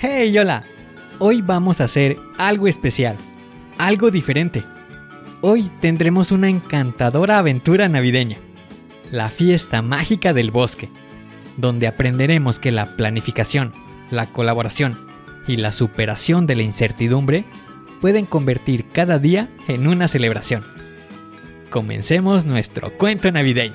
Hey, hola. Hoy vamos a hacer algo especial, algo diferente. Hoy tendremos una encantadora aventura navideña, la fiesta mágica del bosque, donde aprenderemos que la planificación, la colaboración y la superación de la incertidumbre pueden convertir cada día en una celebración. Comencemos nuestro cuento navideño.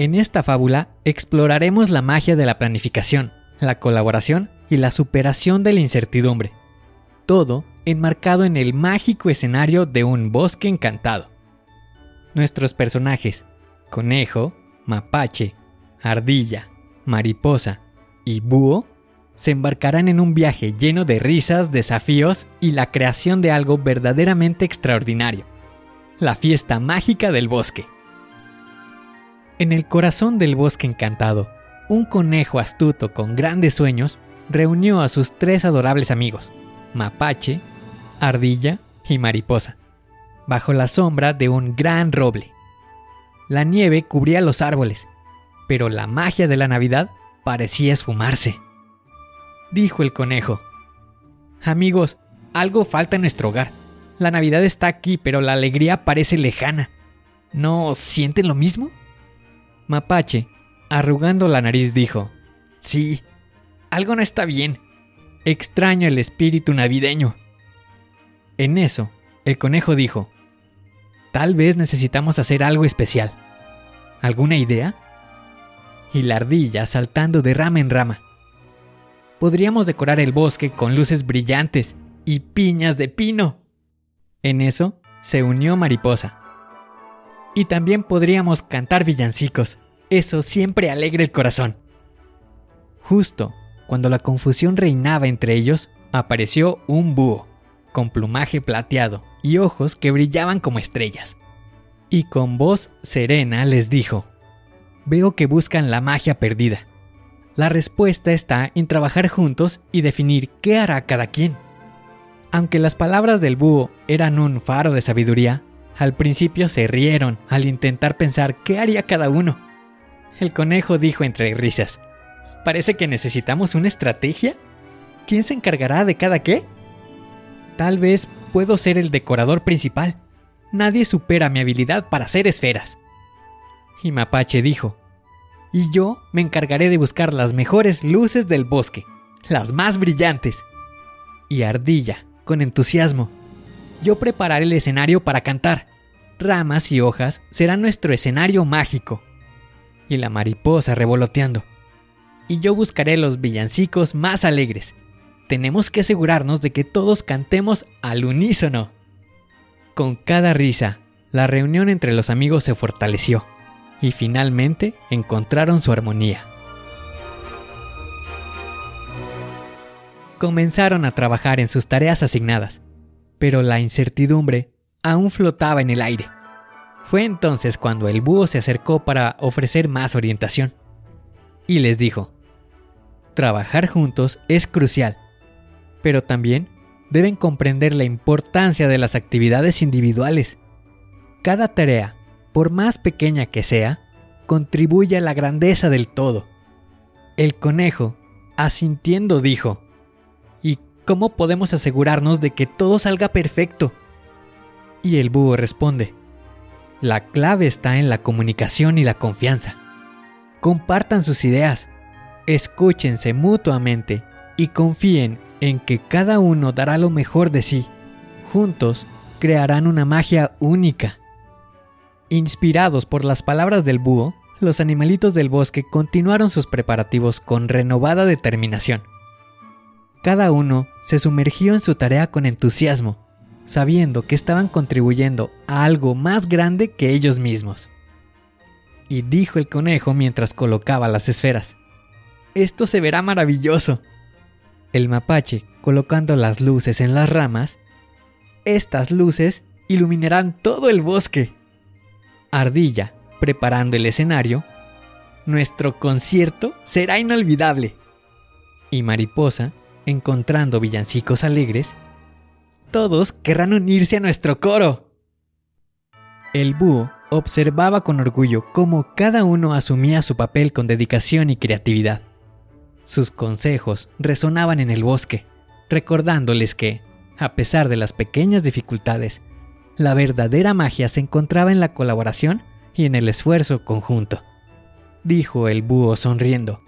En esta fábula exploraremos la magia de la planificación, la colaboración y la superación de la incertidumbre. Todo enmarcado en el mágico escenario de un bosque encantado. Nuestros personajes, conejo, mapache, ardilla, mariposa y búho, se embarcarán en un viaje lleno de risas, desafíos y la creación de algo verdaderamente extraordinario. La fiesta mágica del bosque. En el corazón del bosque encantado, un conejo astuto con grandes sueños reunió a sus tres adorables amigos, Mapache, Ardilla y Mariposa, bajo la sombra de un gran roble. La nieve cubría los árboles, pero la magia de la Navidad parecía esfumarse. Dijo el conejo, Amigos, algo falta en nuestro hogar. La Navidad está aquí, pero la alegría parece lejana. ¿No sienten lo mismo? Mapache, arrugando la nariz, dijo, Sí, algo no está bien. Extraño el espíritu navideño. En eso, el conejo dijo, Tal vez necesitamos hacer algo especial. ¿Alguna idea? Y la ardilla saltando de rama en rama. Podríamos decorar el bosque con luces brillantes y piñas de pino. En eso se unió Mariposa. Y también podríamos cantar villancicos. Eso siempre alegra el corazón. Justo cuando la confusión reinaba entre ellos, apareció un búho, con plumaje plateado y ojos que brillaban como estrellas. Y con voz serena les dijo, Veo que buscan la magia perdida. La respuesta está en trabajar juntos y definir qué hará cada quien. Aunque las palabras del búho eran un faro de sabiduría, al principio se rieron al intentar pensar qué haría cada uno. El conejo dijo entre risas, Parece que necesitamos una estrategia. ¿Quién se encargará de cada qué? Tal vez puedo ser el decorador principal. Nadie supera mi habilidad para hacer esferas. Y Mapache dijo, y yo me encargaré de buscar las mejores luces del bosque, las más brillantes. Y Ardilla, con entusiasmo, yo prepararé el escenario para cantar. Ramas y hojas serán nuestro escenario mágico. Y la mariposa revoloteando. Y yo buscaré los villancicos más alegres. Tenemos que asegurarnos de que todos cantemos al unísono. Con cada risa, la reunión entre los amigos se fortaleció y finalmente encontraron su armonía. Comenzaron a trabajar en sus tareas asignadas pero la incertidumbre aún flotaba en el aire. Fue entonces cuando el búho se acercó para ofrecer más orientación. Y les dijo, trabajar juntos es crucial, pero también deben comprender la importancia de las actividades individuales. Cada tarea, por más pequeña que sea, contribuye a la grandeza del todo. El conejo, asintiendo, dijo, ¿Y cómo podemos asegurarnos de que todo salga perfecto? Y el búho responde, la clave está en la comunicación y la confianza. Compartan sus ideas, escúchense mutuamente y confíen en que cada uno dará lo mejor de sí. Juntos crearán una magia única. Inspirados por las palabras del búho, los animalitos del bosque continuaron sus preparativos con renovada determinación. Cada uno se sumergió en su tarea con entusiasmo, sabiendo que estaban contribuyendo a algo más grande que ellos mismos. Y dijo el conejo mientras colocaba las esferas, Esto se verá maravilloso. El mapache, colocando las luces en las ramas, estas luces iluminarán todo el bosque. Ardilla, preparando el escenario, nuestro concierto será inolvidable. Y Mariposa, encontrando villancicos alegres, todos querrán unirse a nuestro coro. El búho observaba con orgullo cómo cada uno asumía su papel con dedicación y creatividad. Sus consejos resonaban en el bosque, recordándoles que, a pesar de las pequeñas dificultades, la verdadera magia se encontraba en la colaboración y en el esfuerzo conjunto. Dijo el búho sonriendo,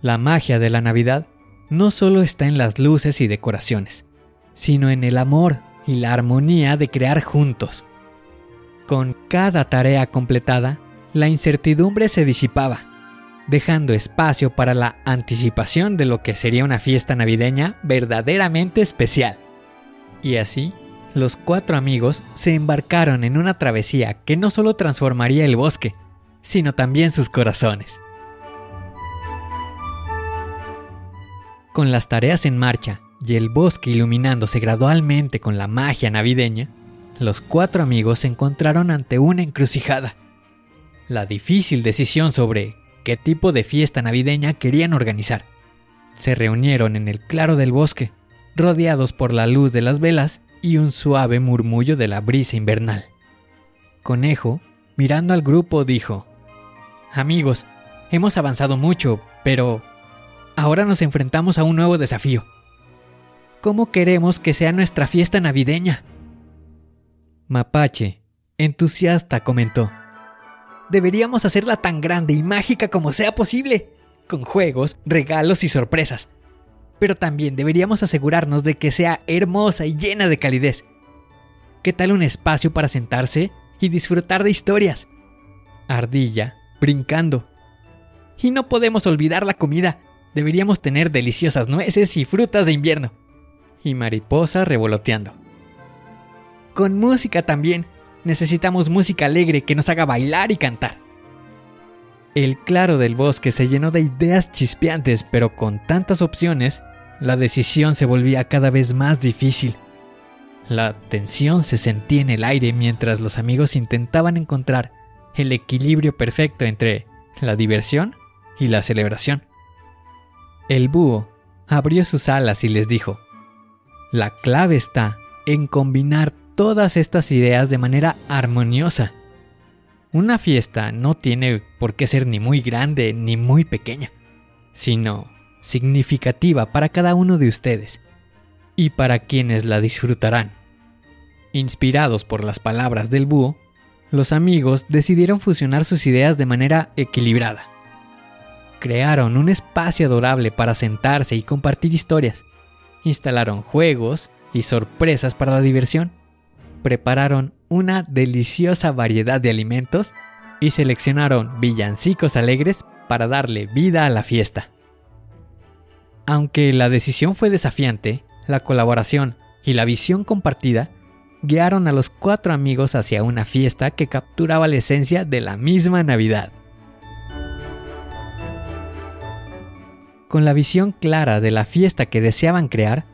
la magia de la Navidad no solo está en las luces y decoraciones, sino en el amor y la armonía de crear juntos. Con cada tarea completada, la incertidumbre se disipaba, dejando espacio para la anticipación de lo que sería una fiesta navideña verdaderamente especial. Y así, los cuatro amigos se embarcaron en una travesía que no solo transformaría el bosque, sino también sus corazones. Con las tareas en marcha y el bosque iluminándose gradualmente con la magia navideña, los cuatro amigos se encontraron ante una encrucijada. La difícil decisión sobre qué tipo de fiesta navideña querían organizar. Se reunieron en el claro del bosque, rodeados por la luz de las velas y un suave murmullo de la brisa invernal. Conejo, mirando al grupo, dijo, Amigos, hemos avanzado mucho, pero ahora nos enfrentamos a un nuevo desafío. ¿Cómo queremos que sea nuestra fiesta navideña? Mapache, entusiasta, comentó, Deberíamos hacerla tan grande y mágica como sea posible, con juegos, regalos y sorpresas pero también deberíamos asegurarnos de que sea hermosa y llena de calidez. ¿Qué tal un espacio para sentarse y disfrutar de historias? Ardilla, brincando. Y no podemos olvidar la comida. Deberíamos tener deliciosas nueces y frutas de invierno. Y mariposa revoloteando. Con música también. Necesitamos música alegre que nos haga bailar y cantar. El claro del bosque se llenó de ideas chispeantes, pero con tantas opciones la decisión se volvía cada vez más difícil. La tensión se sentía en el aire mientras los amigos intentaban encontrar el equilibrio perfecto entre la diversión y la celebración. El búho abrió sus alas y les dijo, la clave está en combinar todas estas ideas de manera armoniosa. Una fiesta no tiene por qué ser ni muy grande ni muy pequeña, sino significativa para cada uno de ustedes y para quienes la disfrutarán. Inspirados por las palabras del búho, los amigos decidieron fusionar sus ideas de manera equilibrada. Crearon un espacio adorable para sentarse y compartir historias. Instalaron juegos y sorpresas para la diversión. Prepararon una deliciosa variedad de alimentos y seleccionaron villancicos alegres para darle vida a la fiesta. Aunque la decisión fue desafiante, la colaboración y la visión compartida guiaron a los cuatro amigos hacia una fiesta que capturaba la esencia de la misma Navidad. Con la visión clara de la fiesta que deseaban crear,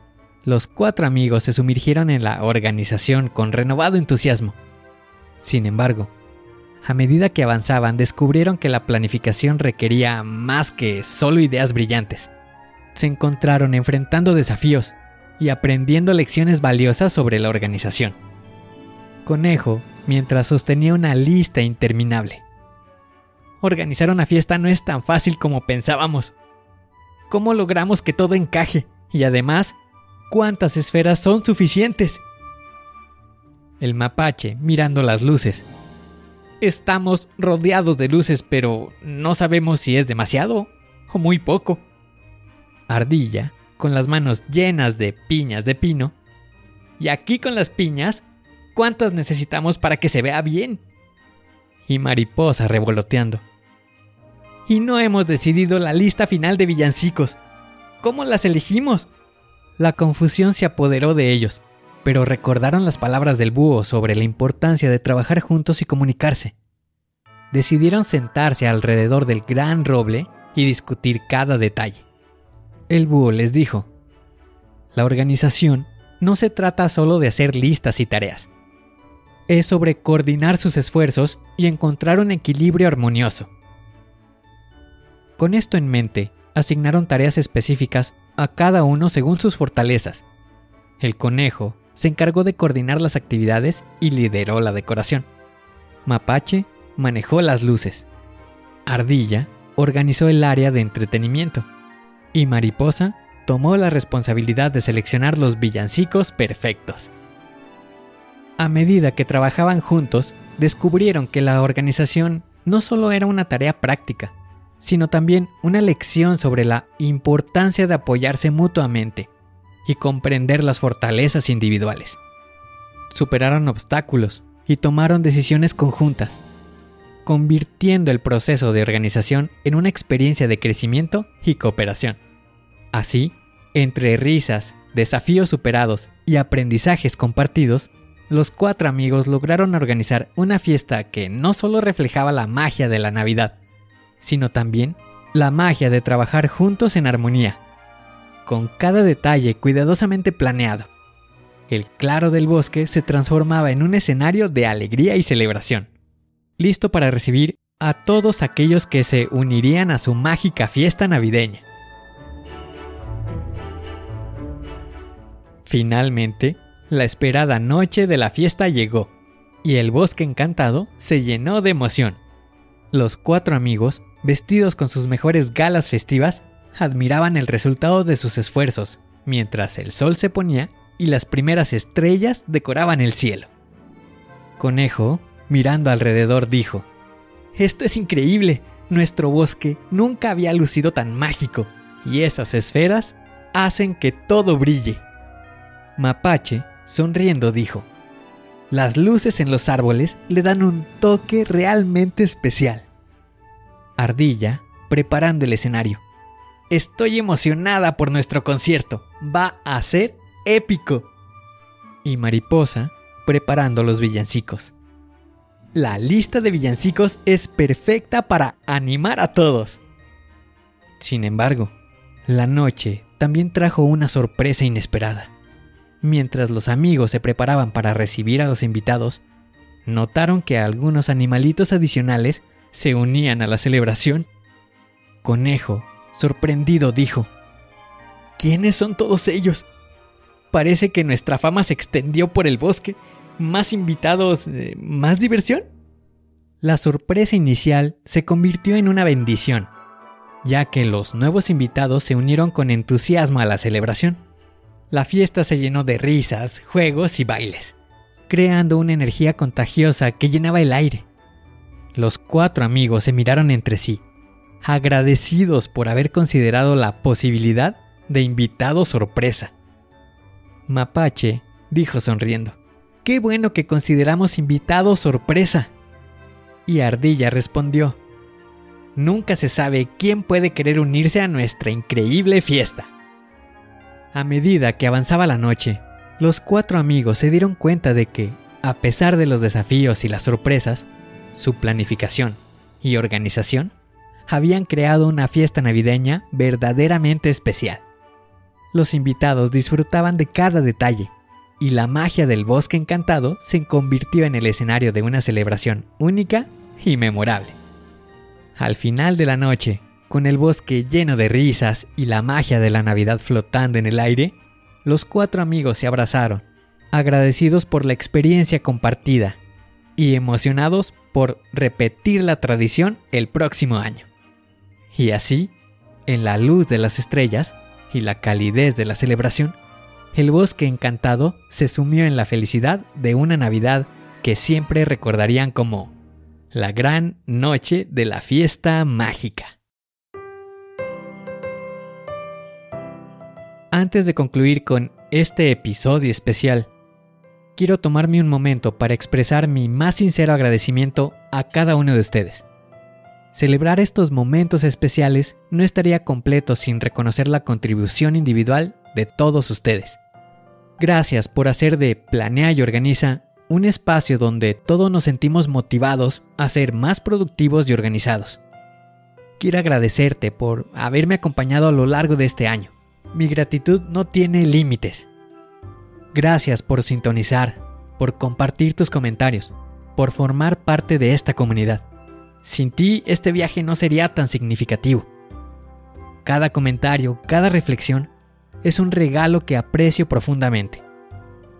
los cuatro amigos se sumergieron en la organización con renovado entusiasmo. Sin embargo, a medida que avanzaban descubrieron que la planificación requería más que solo ideas brillantes se encontraron enfrentando desafíos y aprendiendo lecciones valiosas sobre la organización. Conejo, mientras sostenía una lista interminable. organizar una fiesta no es tan fácil como pensábamos. ¿Cómo logramos que todo encaje? Y además, ¿cuántas esferas son suficientes? El mapache mirando las luces. Estamos rodeados de luces, pero no sabemos si es demasiado o muy poco. Ardilla, con las manos llenas de piñas de pino. Y aquí con las piñas, ¿cuántas necesitamos para que se vea bien? Y mariposa revoloteando. Y no hemos decidido la lista final de villancicos. ¿Cómo las elegimos? La confusión se apoderó de ellos, pero recordaron las palabras del búho sobre la importancia de trabajar juntos y comunicarse. Decidieron sentarse alrededor del gran roble y discutir cada detalle. El búho les dijo, la organización no se trata solo de hacer listas y tareas. Es sobre coordinar sus esfuerzos y encontrar un equilibrio armonioso. Con esto en mente, asignaron tareas específicas a cada uno según sus fortalezas. El conejo se encargó de coordinar las actividades y lideró la decoración. Mapache manejó las luces. Ardilla organizó el área de entretenimiento. Y Mariposa tomó la responsabilidad de seleccionar los villancicos perfectos. A medida que trabajaban juntos, descubrieron que la organización no solo era una tarea práctica, sino también una lección sobre la importancia de apoyarse mutuamente y comprender las fortalezas individuales. Superaron obstáculos y tomaron decisiones conjuntas, convirtiendo el proceso de organización en una experiencia de crecimiento y cooperación. Así, entre risas, desafíos superados y aprendizajes compartidos, los cuatro amigos lograron organizar una fiesta que no solo reflejaba la magia de la Navidad, sino también la magia de trabajar juntos en armonía, con cada detalle cuidadosamente planeado. El claro del bosque se transformaba en un escenario de alegría y celebración, listo para recibir a todos aquellos que se unirían a su mágica fiesta navideña. Finalmente, la esperada noche de la fiesta llegó, y el bosque encantado se llenó de emoción. Los cuatro amigos vestidos con sus mejores galas festivas, admiraban el resultado de sus esfuerzos, mientras el sol se ponía y las primeras estrellas decoraban el cielo. Conejo, mirando alrededor, dijo, Esto es increíble, nuestro bosque nunca había lucido tan mágico, y esas esferas hacen que todo brille. Mapache, sonriendo, dijo, Las luces en los árboles le dan un toque realmente especial. Ardilla preparando el escenario. Estoy emocionada por nuestro concierto. Va a ser épico. Y Mariposa preparando los villancicos. La lista de villancicos es perfecta para animar a todos. Sin embargo, la noche también trajo una sorpresa inesperada. Mientras los amigos se preparaban para recibir a los invitados, notaron que algunos animalitos adicionales se unían a la celebración. Conejo, sorprendido, dijo, ¿Quiénes son todos ellos? Parece que nuestra fama se extendió por el bosque. ¿Más invitados? Eh, ¿Más diversión? La sorpresa inicial se convirtió en una bendición, ya que los nuevos invitados se unieron con entusiasmo a la celebración. La fiesta se llenó de risas, juegos y bailes, creando una energía contagiosa que llenaba el aire. Los cuatro amigos se miraron entre sí, agradecidos por haber considerado la posibilidad de invitado sorpresa. Mapache dijo sonriendo, Qué bueno que consideramos invitado sorpresa. Y Ardilla respondió, Nunca se sabe quién puede querer unirse a nuestra increíble fiesta. A medida que avanzaba la noche, los cuatro amigos se dieron cuenta de que, a pesar de los desafíos y las sorpresas, su planificación y organización habían creado una fiesta navideña verdaderamente especial. Los invitados disfrutaban de cada detalle, y la magia del bosque encantado se convirtió en el escenario de una celebración única y memorable. Al final de la noche, con el bosque lleno de risas y la magia de la Navidad flotando en el aire, los cuatro amigos se abrazaron, agradecidos por la experiencia compartida y emocionados por repetir la tradición el próximo año. Y así, en la luz de las estrellas y la calidez de la celebración, el bosque encantado se sumió en la felicidad de una Navidad que siempre recordarían como la gran noche de la fiesta mágica. Antes de concluir con este episodio especial, quiero tomarme un momento para expresar mi más sincero agradecimiento a cada uno de ustedes. Celebrar estos momentos especiales no estaría completo sin reconocer la contribución individual de todos ustedes. Gracias por hacer de Planea y Organiza un espacio donde todos nos sentimos motivados a ser más productivos y organizados. Quiero agradecerte por haberme acompañado a lo largo de este año. Mi gratitud no tiene límites. Gracias por sintonizar, por compartir tus comentarios, por formar parte de esta comunidad. Sin ti este viaje no sería tan significativo. Cada comentario, cada reflexión es un regalo que aprecio profundamente.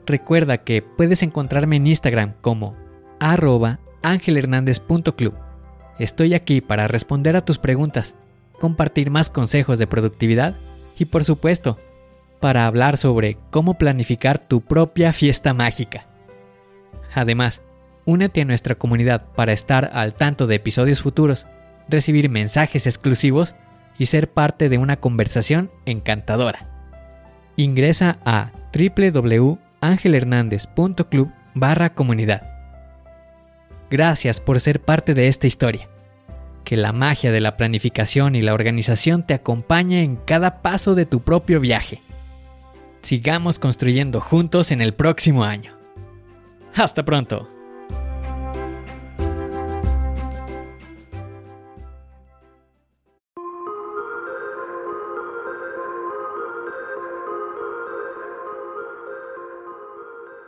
Recuerda que puedes encontrarme en Instagram como arroba angelhernandez.club. Estoy aquí para responder a tus preguntas, compartir más consejos de productividad y por supuesto, para hablar sobre cómo planificar tu propia fiesta mágica. Además, únete a nuestra comunidad para estar al tanto de episodios futuros, recibir mensajes exclusivos y ser parte de una conversación encantadora. Ingresa a www.angelhernandez.club barra comunidad. Gracias por ser parte de esta historia. Que la magia de la planificación y la organización te acompañe en cada paso de tu propio viaje. Sigamos construyendo juntos en el próximo año. Hasta pronto.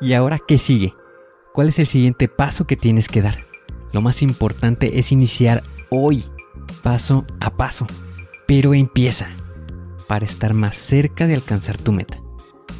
¿Y ahora qué sigue? ¿Cuál es el siguiente paso que tienes que dar? Lo más importante es iniciar hoy, paso a paso. Pero empieza para estar más cerca de alcanzar tu meta.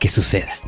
que suceda.